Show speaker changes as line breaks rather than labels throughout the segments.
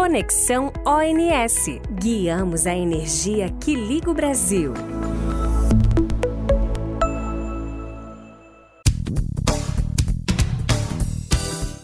Conexão ONS. Guiamos a energia que liga o Brasil.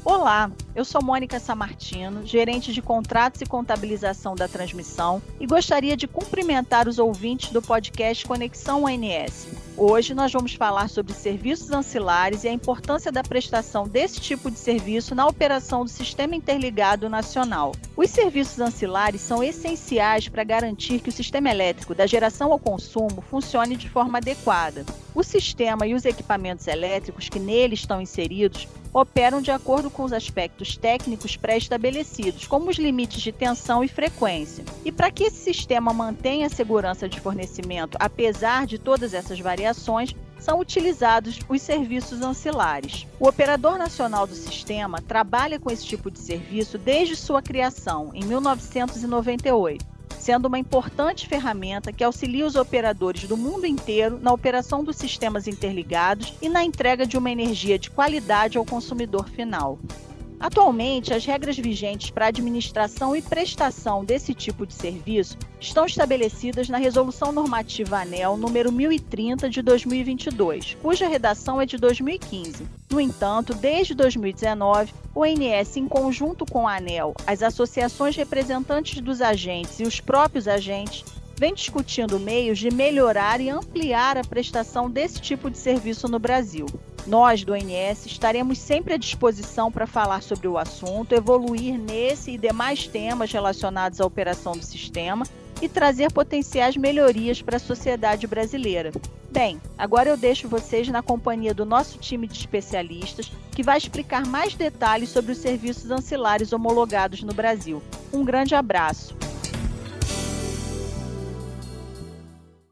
Olá, eu sou Mônica Samartino, gerente de contratos e contabilização da transmissão, e gostaria de cumprimentar os ouvintes do podcast Conexão ONS. Hoje nós vamos falar sobre serviços ancilares e a importância da prestação desse tipo de serviço na operação do Sistema Interligado Nacional. Os serviços ancilares são essenciais para garantir que o sistema elétrico, da geração ao consumo, funcione de forma adequada. O sistema e os equipamentos elétricos que nele estão inseridos operam de acordo com os aspectos técnicos pré-estabelecidos, como os limites de tensão e frequência. E para que esse sistema mantenha a segurança de fornecimento, apesar de todas essas variações, são utilizados os serviços ancilares. O operador nacional do sistema trabalha com esse tipo de serviço desde sua criação, em 1998 sendo uma importante ferramenta que auxilia os operadores do mundo inteiro na operação dos sistemas interligados e na entrega de uma energia de qualidade ao consumidor final. Atualmente, as regras vigentes para a administração e prestação desse tipo de serviço estão estabelecidas na Resolução Normativa ANEL número 1030 de 2022, cuja redação é de 2015. No entanto, desde 2019, o ONS, em conjunto com a ANEL, as associações representantes dos agentes e os próprios agentes, vem discutindo meios de melhorar e ampliar a prestação desse tipo de serviço no Brasil. Nós, do ONS, estaremos sempre à disposição para falar sobre o assunto, evoluir nesse e demais temas relacionados à operação do sistema e trazer potenciais melhorias para a sociedade brasileira. Bem, agora eu deixo vocês na companhia do nosso time de especialistas, que vai explicar mais detalhes sobre os serviços ancilares homologados no Brasil. Um grande abraço.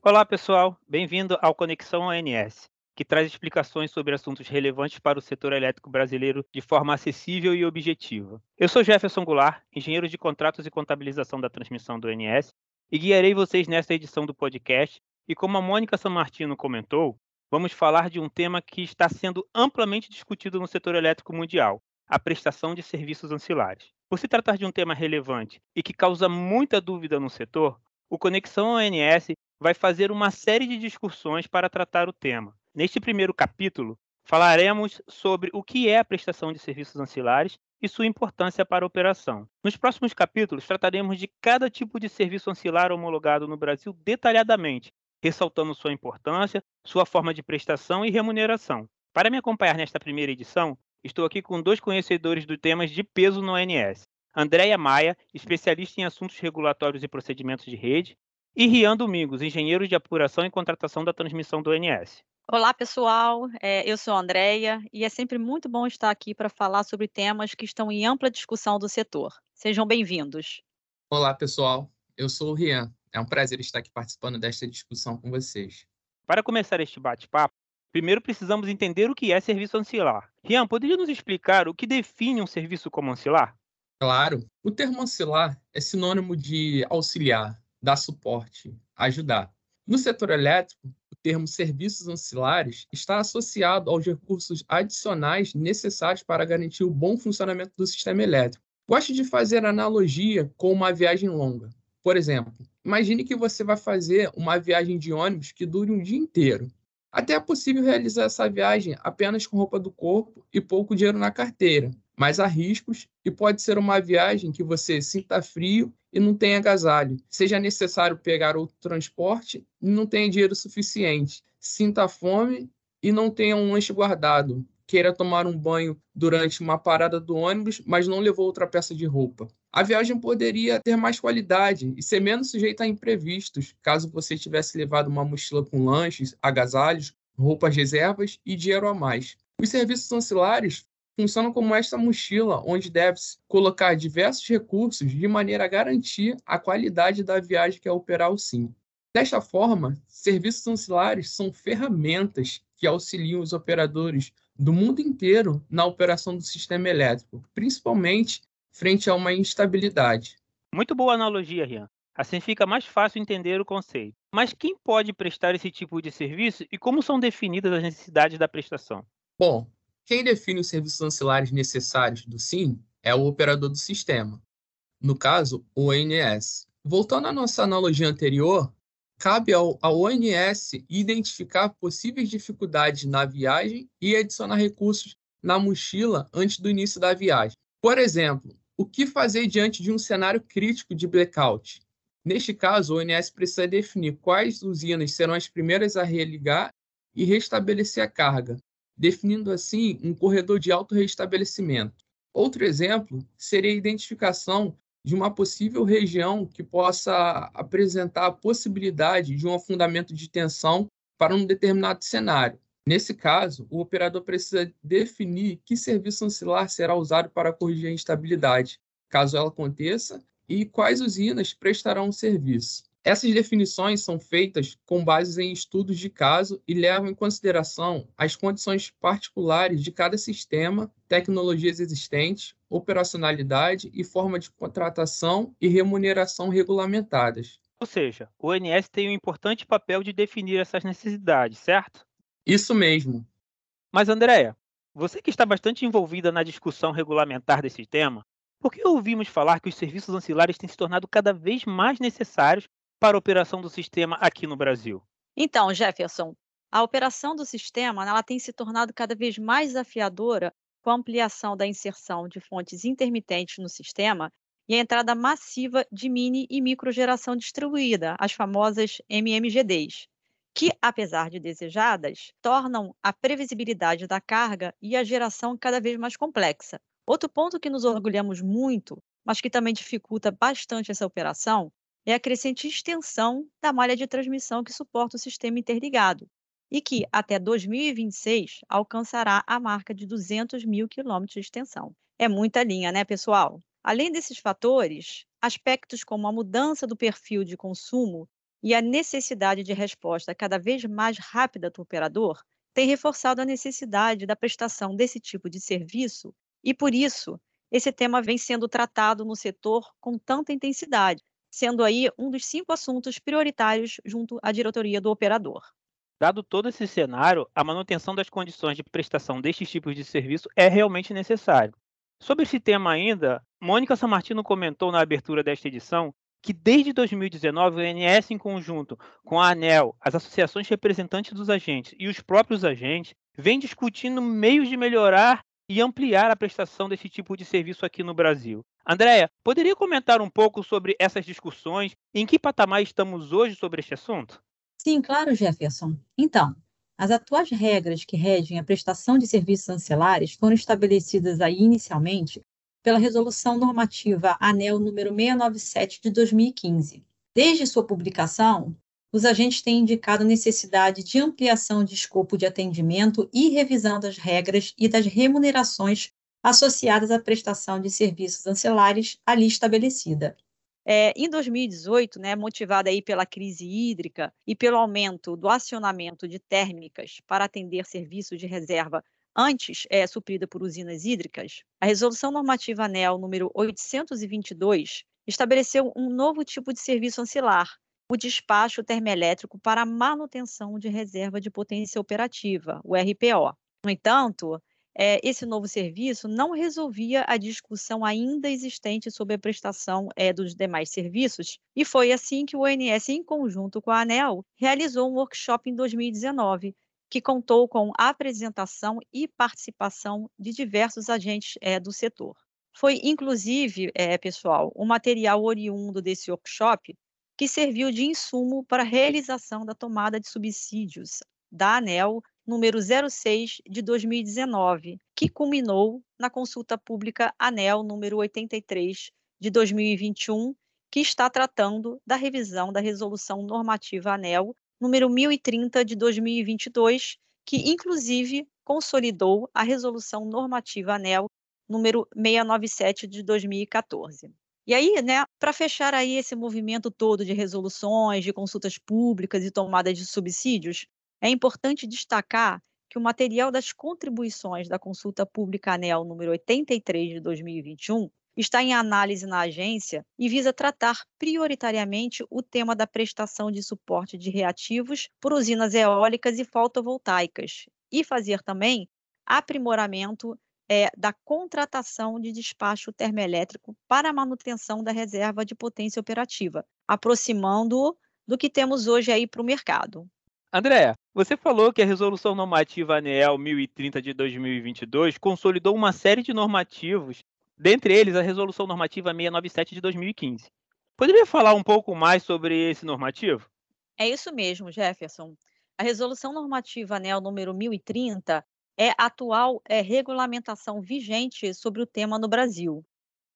Olá, pessoal. Bem-vindo ao Conexão ONS que traz explicações sobre assuntos relevantes para o setor elétrico brasileiro de forma acessível e objetiva. Eu sou Jefferson Goulart, engenheiro de contratos e contabilização da transmissão do INS, e guiarei vocês nesta edição do podcast. E como a Mônica Martino comentou, vamos falar de um tema que está sendo amplamente discutido no setor elétrico mundial, a prestação de serviços ancilares. Por se tratar de um tema relevante e que causa muita dúvida no setor, o Conexão ONS vai fazer uma série de discussões para tratar o tema. Neste primeiro capítulo, falaremos sobre o que é a prestação de serviços ancilares e sua importância para a operação. Nos próximos capítulos, trataremos de cada tipo de serviço ancilar homologado no Brasil detalhadamente, ressaltando sua importância, sua forma de prestação e remuneração. Para me acompanhar nesta primeira edição, estou aqui com dois conhecedores do temas de peso no ONS. Andréia Maia, especialista em assuntos regulatórios e procedimentos de rede, e Rian Domingos, engenheiro de apuração e contratação da transmissão do ONS.
Olá, pessoal. É, eu sou a Andrea e é sempre muito bom estar aqui para falar sobre temas que estão em ampla discussão do setor. Sejam bem-vindos.
Olá, pessoal. Eu sou o Rian. É um prazer estar aqui participando desta discussão com vocês.
Para começar este bate-papo, primeiro precisamos entender o que é serviço ancilar. Rian, poderia nos explicar o que define um serviço como ancilar?
Claro. O termo ancilar é sinônimo de auxiliar, dar suporte, ajudar. No setor elétrico, o termo serviços ancilares está associado aos recursos adicionais necessários para garantir o bom funcionamento do sistema elétrico. Gosto de fazer analogia com uma viagem longa. Por exemplo, imagine que você vai fazer uma viagem de ônibus que dure um dia inteiro. Até é possível realizar essa viagem apenas com roupa do corpo e pouco dinheiro na carteira, mas há riscos e pode ser uma viagem que você sinta frio e não tenha agasalho, seja necessário pegar outro transporte e não tenha dinheiro suficiente, sinta fome e não tenha um lanche guardado, queira tomar um banho durante uma parada do ônibus, mas não levou outra peça de roupa. A viagem poderia ter mais qualidade e ser menos sujeita a imprevistos, caso você tivesse levado uma mochila com lanches, agasalhos, roupas reservas e dinheiro a mais. Os serviços ancilares funcionam como esta mochila, onde deve-se colocar diversos recursos de maneira a garantir a qualidade da viagem que é operar o SIM. Desta forma, serviços ancilares são ferramentas que auxiliam os operadores do mundo inteiro na operação do sistema elétrico, principalmente frente a uma instabilidade.
Muito boa analogia, Rian. Assim fica mais fácil entender o conceito. Mas quem pode prestar esse tipo de serviço e como são definidas as necessidades da prestação?
Bom, quem define os serviços ancilares necessários do SIM é o operador do sistema. no caso, o ONS. Voltando à nossa analogia anterior, cabe ao, ao ONS identificar possíveis dificuldades na viagem e adicionar recursos na mochila antes do início da viagem. Por exemplo, o que fazer diante de um cenário crítico de blackout? Neste caso, o ONS precisa definir quais usinas serão as primeiras a religar e restabelecer a carga, definindo assim um corredor de alto restabelecimento. Outro exemplo seria a identificação de uma possível região que possa apresentar a possibilidade de um afundamento de tensão para um determinado cenário. Nesse caso, o operador precisa definir que serviço ancilar será usado para corrigir a instabilidade, caso ela aconteça, e quais usinas prestarão o serviço. Essas definições são feitas com base em estudos de caso e levam em consideração as condições particulares de cada sistema, tecnologias existentes, operacionalidade e forma de contratação e remuneração regulamentadas.
Ou seja, o ONS tem um importante papel de definir essas necessidades, certo?
Isso mesmo.
Mas, Andréia, você que está bastante envolvida na discussão regulamentar desse tema, por que ouvimos falar que os serviços ancilares têm se tornado cada vez mais necessários para a operação do sistema aqui no Brasil?
Então, Jefferson, a operação do sistema ela tem se tornado cada vez mais desafiadora com a ampliação da inserção de fontes intermitentes no sistema e a entrada massiva de mini e microgeração distribuída, as famosas MMGDs que, apesar de desejadas, tornam a previsibilidade da carga e a geração cada vez mais complexa. Outro ponto que nos orgulhamos muito, mas que também dificulta bastante essa operação, é a crescente extensão da malha de transmissão que suporta o sistema interligado e que, até 2026, alcançará a marca de 200 mil quilômetros de extensão. É muita linha, né, pessoal? Além desses fatores, aspectos como a mudança do perfil de consumo e a necessidade de resposta cada vez mais rápida do operador tem reforçado a necessidade da prestação desse tipo de serviço e, por isso, esse tema vem sendo tratado no setor com tanta intensidade, sendo aí um dos cinco assuntos prioritários junto à diretoria do operador.
Dado todo esse cenário, a manutenção das condições de prestação destes tipos de serviço é realmente necessário. Sobre esse tema ainda, Mônica Samartino comentou na abertura desta edição que desde 2019 o INS, em conjunto com a ANEL, as associações representantes dos agentes e os próprios agentes, vem discutindo meios de melhorar e ampliar a prestação desse tipo de serviço aqui no Brasil. Andréia, poderia comentar um pouco sobre essas discussões? Em que patamar estamos hoje sobre este assunto?
Sim, claro, Jefferson. Então, as atuais regras que regem a prestação de serviços ancilares foram estabelecidas aí inicialmente pela Resolução Normativa ANEL número 697 de 2015. Desde sua publicação, os agentes têm indicado necessidade de ampliação de escopo de atendimento e revisão das regras e das remunerações associadas à prestação de serviços ancilares ali estabelecida.
É, em 2018, né, motivada aí pela crise hídrica e pelo aumento do acionamento de térmicas para atender serviços de reserva antes é, suprida por usinas hídricas, a Resolução Normativa ANEL número 822 estabeleceu um novo tipo de serviço ancilar, o despacho termoelétrico para manutenção de reserva de potência operativa, o RPO. No entanto, é, esse novo serviço não resolvia a discussão ainda existente sobre a prestação é, dos demais serviços, e foi assim que o ONS, em conjunto com a ANEL, realizou um workshop em 2019, que contou com a apresentação e participação de diversos agentes é, do setor. Foi, inclusive, pessoal, o material oriundo desse workshop que serviu de insumo para a realização da tomada de subsídios da ANEL número 06 de 2019, que culminou na consulta pública ANEL número 83 de 2021, que está tratando da revisão da resolução normativa ANEL número 1030 de 2022, que inclusive consolidou a resolução normativa ANEL número 697 de 2014. E aí, né, para fechar aí esse movimento todo de resoluções, de consultas públicas e tomada de subsídios, é importante destacar que o material das contribuições da consulta pública ANEL número 83 de 2021 está em análise na agência e visa tratar prioritariamente o tema da prestação de suporte de reativos por usinas eólicas e fotovoltaicas e fazer também aprimoramento é, da contratação de despacho termoelétrico para a manutenção da reserva de potência operativa, aproximando do que temos hoje aí para o mercado.
Andréa, você falou que a Resolução Normativa ANEEL 1030 de 2022 consolidou uma série de normativos, dentre eles a Resolução Normativa 697 de 2015. Poderia falar um pouco mais sobre esse normativo?
É isso mesmo, Jefferson. A Resolução Normativa ANEL número 1030 é a atual é, regulamentação vigente sobre o tema no Brasil.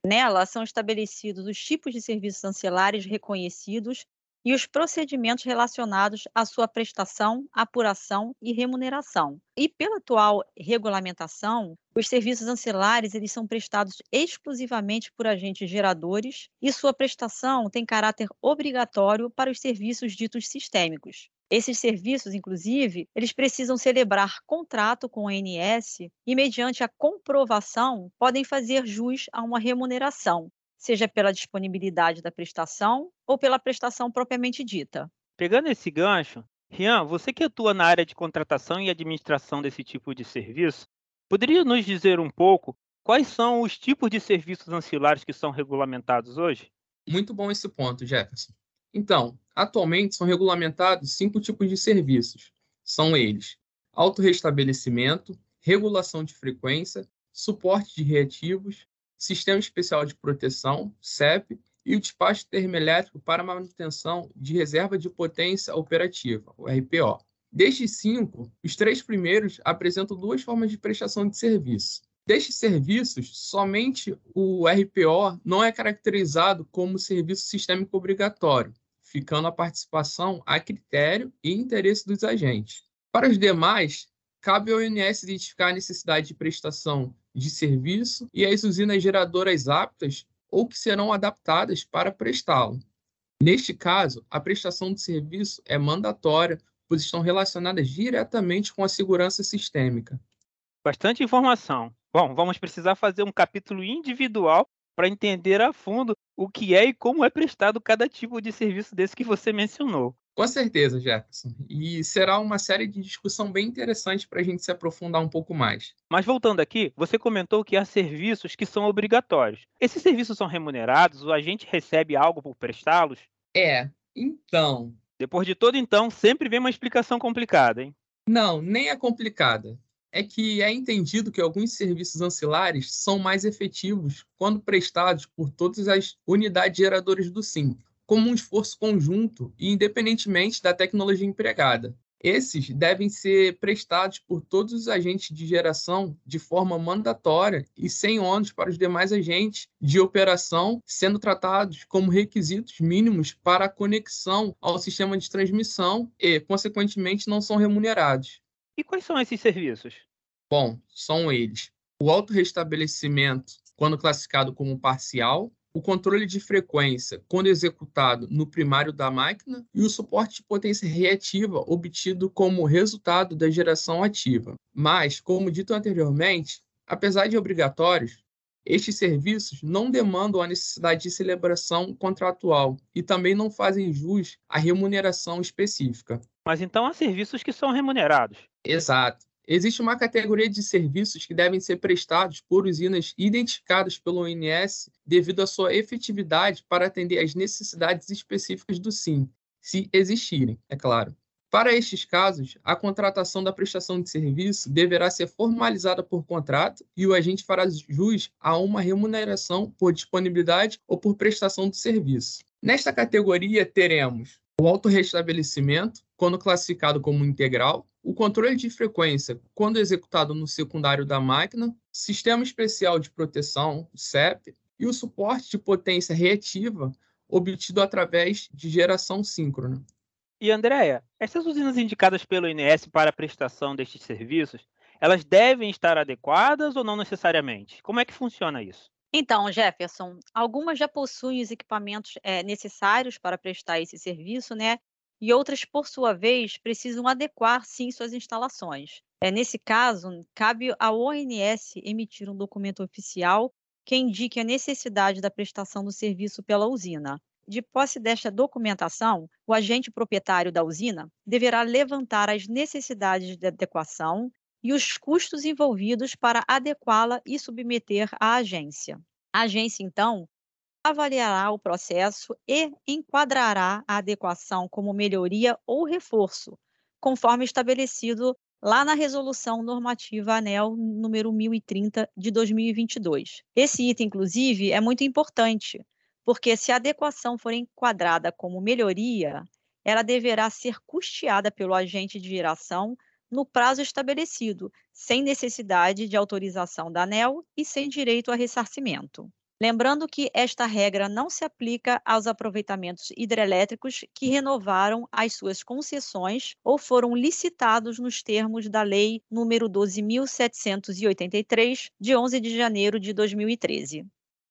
Nela são estabelecidos os tipos de serviços ancilares reconhecidos e os procedimentos relacionados à sua prestação, apuração e remuneração. E pela atual regulamentação, os serviços ancilares eles são prestados exclusivamente por agentes geradores e sua prestação tem caráter obrigatório para os serviços ditos sistêmicos. Esses serviços, inclusive, eles precisam celebrar contrato com o ANS e, mediante a comprovação, podem fazer jus a uma remuneração, seja pela disponibilidade da prestação ou pela prestação propriamente dita.
Pegando esse gancho, Rian, você que atua na área de contratação e administração desse tipo de serviço, poderia nos dizer um pouco quais são os tipos de serviços ancilares que são regulamentados hoje?
Muito bom esse ponto, Jefferson. Então, atualmente são regulamentados cinco tipos de serviços. São eles: autorrestabelecimento, regulação de frequência, suporte de reativos, Sistema Especial de Proteção, CEP, e o despacho termoelétrico para manutenção de reserva de potência operativa, o RPO. Destes cinco, os três primeiros apresentam duas formas de prestação de serviço. Destes serviços, somente o RPO não é caracterizado como serviço sistêmico obrigatório, ficando a participação a critério e interesse dos agentes. Para os demais, cabe ao INS identificar a necessidade de prestação de serviço e as usinas geradoras aptas ou que serão adaptadas para prestá-lo. Neste caso, a prestação de serviço é mandatória, pois estão relacionadas diretamente com a segurança sistêmica.
Bastante informação. Bom, vamos precisar fazer um capítulo individual para entender a fundo o que é e como é prestado cada tipo de serviço desse que você mencionou.
Com certeza, Jefferson. E será uma série de discussão bem interessante para a gente se aprofundar um pouco mais.
Mas voltando aqui, você comentou que há serviços que são obrigatórios. Esses serviços são remunerados? O agente recebe algo por prestá-los?
É, então.
Depois de todo então, sempre vem uma explicação complicada, hein?
Não, nem é complicada. É que é entendido que alguns serviços ancilares são mais efetivos quando prestados por todas as unidades geradoras do SIM, como um esforço conjunto e independentemente da tecnologia empregada. Esses devem ser prestados por todos os agentes de geração de forma mandatória e sem ônus para os demais agentes de operação, sendo tratados como requisitos mínimos para a conexão ao sistema de transmissão e, consequentemente, não são remunerados.
E quais são esses serviços?
Bom, são eles: o autorrestabelecimento, quando classificado como parcial, o controle de frequência quando executado no primário da máquina e o suporte de potência reativa obtido como resultado da geração ativa. Mas, como dito anteriormente, apesar de obrigatórios, estes serviços não demandam a necessidade de celebração contratual e também não fazem jus à remuneração específica.
Mas então há serviços que são remunerados.
Exato. Existe uma categoria de serviços que devem ser prestados por usinas identificadas pelo ONS devido à sua efetividade para atender às necessidades específicas do SIM, se existirem, é claro. Para estes casos, a contratação da prestação de serviço deverá ser formalizada por contrato e o agente fará jus a uma remuneração por disponibilidade ou por prestação do serviço. Nesta categoria, teremos o autorrestabelecimento, quando classificado como integral, o controle de frequência, quando executado no secundário da máquina, sistema especial de proteção, CEP, e o suporte de potência reativa, obtido através de geração síncrona.
E Andréia, essas usinas indicadas pelo INS para a prestação destes serviços, elas devem estar adequadas ou não necessariamente? Como é que funciona isso?
Então, Jefferson, algumas já possuem os equipamentos é, necessários para prestar esse serviço, né? E outras, por sua vez, precisam adequar sim suas instalações. É, nesse caso, cabe ao ONS emitir um documento oficial que indique a necessidade da prestação do serviço pela usina. De posse desta documentação, o agente proprietário da usina deverá levantar as necessidades de adequação e os custos envolvidos para adequá-la e submeter à agência. A agência, então, avaliará o processo e enquadrará a adequação como melhoria ou reforço, conforme estabelecido lá na Resolução Normativa ANEL número 1030 de 2022. Esse item, inclusive, é muito importante, porque se a adequação for enquadrada como melhoria, ela deverá ser custeada pelo agente de geração no prazo estabelecido, sem necessidade de autorização da ANEL e sem direito a ressarcimento. Lembrando que esta regra não se aplica aos aproveitamentos hidrelétricos que renovaram as suas concessões ou foram licitados nos termos da Lei nº 12.783, de 11 de janeiro de 2013.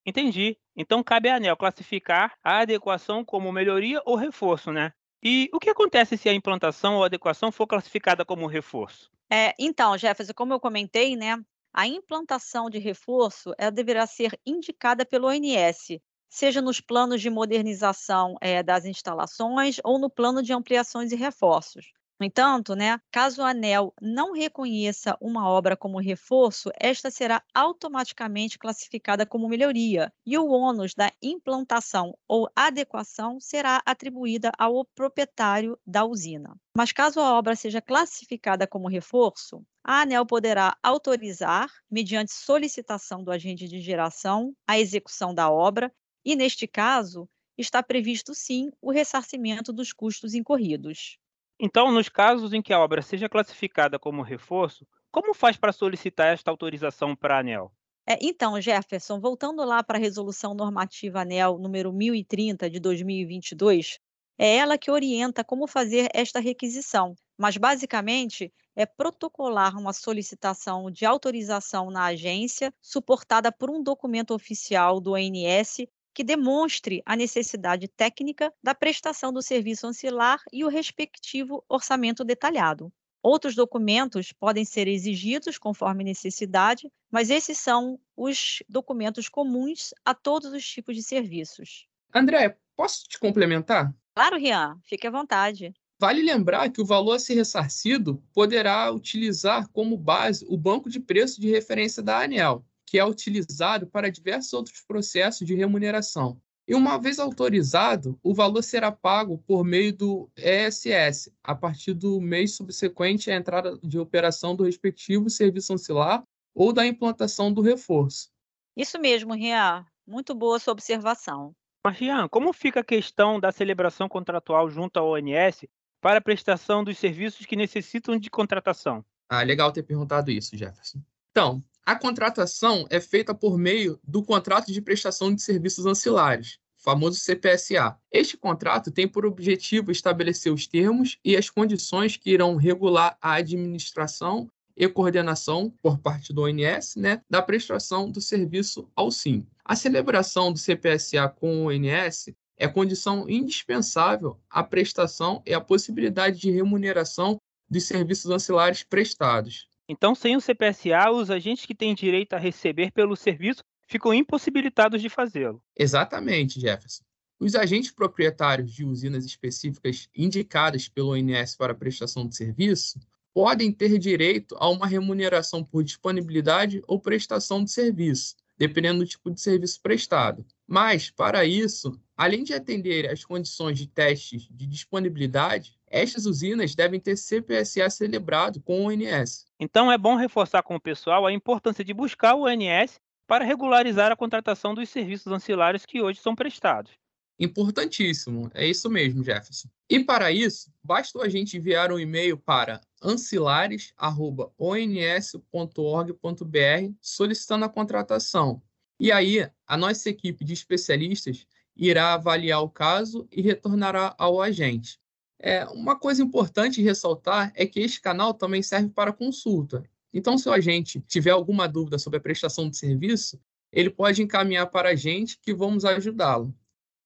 Entendi. Então cabe à ANEL classificar a adequação como melhoria ou reforço, né? E o que acontece se a implantação ou adequação for classificada como reforço?
É, então, Jefferson, como eu comentei, né, a implantação de reforço ela deverá ser indicada pelo ONS, seja nos planos de modernização é, das instalações ou no plano de ampliações e reforços. No entanto, né, caso a ANEL não reconheça uma obra como reforço, esta será automaticamente classificada como melhoria e o ônus da implantação ou adequação será atribuída ao proprietário da usina. Mas caso a obra seja classificada como reforço, a ANEL poderá autorizar, mediante solicitação do agente de geração, a execução da obra e, neste caso, está previsto sim o ressarcimento dos custos incorridos.
Então, nos casos em que a obra seja classificada como reforço, como faz para solicitar esta autorização para a ANEL?
É, então, Jefferson, voltando lá para a Resolução Normativa ANEL número 1030 de 2022, é ela que orienta como fazer esta requisição, mas basicamente é protocolar uma solicitação de autorização na agência, suportada por um documento oficial do ONS que demonstre a necessidade técnica da prestação do serviço ancilar e o respectivo orçamento detalhado. Outros documentos podem ser exigidos conforme necessidade, mas esses são os documentos comuns a todos os tipos de serviços.
André, posso te complementar?
Claro, Rian, fique à vontade.
Vale lembrar que o valor a ser ressarcido poderá utilizar como base o banco de preço de referência da ANEL, que é utilizado para diversos outros processos de remuneração. E uma vez autorizado, o valor será pago por meio do ESS, a partir do mês subsequente à entrada de operação do respectivo serviço ancilar ou da implantação do reforço.
Isso mesmo, Rian. Muito boa sua observação.
Mas, Rian, como fica a questão da celebração contratual junto ao ONS para a prestação dos serviços que necessitam de contratação?
Ah, legal ter perguntado isso, Jefferson. Então, a contratação é feita por meio do contrato de prestação de serviços ancilares, famoso CPSA. Este contrato tem por objetivo estabelecer os termos e as condições que irão regular a administração e coordenação por parte do ONS, né, da prestação do serviço ao SIM. A celebração do CPSA com o ONS é condição indispensável à prestação e à possibilidade de remuneração dos serviços ancilares prestados.
Então, sem o CPSA, os agentes que têm direito a receber pelo serviço ficam impossibilitados de fazê-lo.
Exatamente, Jefferson. Os agentes proprietários de usinas específicas indicadas pelo ONS para prestação de serviço podem ter direito a uma remuneração por disponibilidade ou prestação de serviço, dependendo do tipo de serviço prestado. Mas, para isso, além de atender às condições de testes de disponibilidade, estas usinas devem ter CPSA celebrado com o ONS.
Então, é bom reforçar com o pessoal a importância de buscar o ONS para regularizar a contratação dos serviços ancilares que hoje são prestados.
Importantíssimo, é isso mesmo, Jefferson. E para isso, basta a gente enviar um e-mail para ancilares.ons.org.br solicitando a contratação. E aí, a nossa equipe de especialistas irá avaliar o caso e retornará ao agente. É, uma coisa importante ressaltar é que este canal também serve para consulta. Então, se o agente tiver alguma dúvida sobre a prestação de serviço, ele pode encaminhar para a gente que vamos ajudá-lo.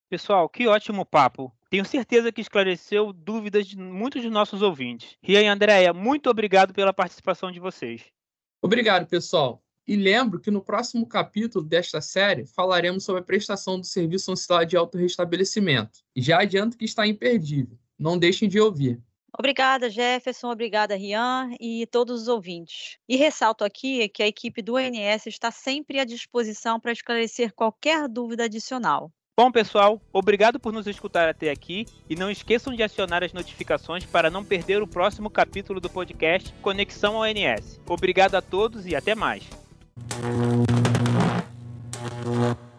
Pessoal, que ótimo papo. Tenho certeza que esclareceu dúvidas de muitos de nossos ouvintes. Ria e Andréia, muito obrigado pela participação de vocês.
Obrigado, pessoal. E lembro que no próximo capítulo desta série falaremos sobre a prestação do serviço ancilar de autorrestabelecimento. E já adianto que está imperdível. Não deixem de ouvir.
Obrigada, Jefferson, obrigada, Rian e todos os ouvintes. E ressalto aqui que a equipe do ONS está sempre à disposição para esclarecer qualquer dúvida adicional.
Bom, pessoal, obrigado por nos escutar até aqui e não esqueçam de acionar as notificações para não perder o próximo capítulo do podcast Conexão ONS. Obrigado a todos e até mais. Thank you.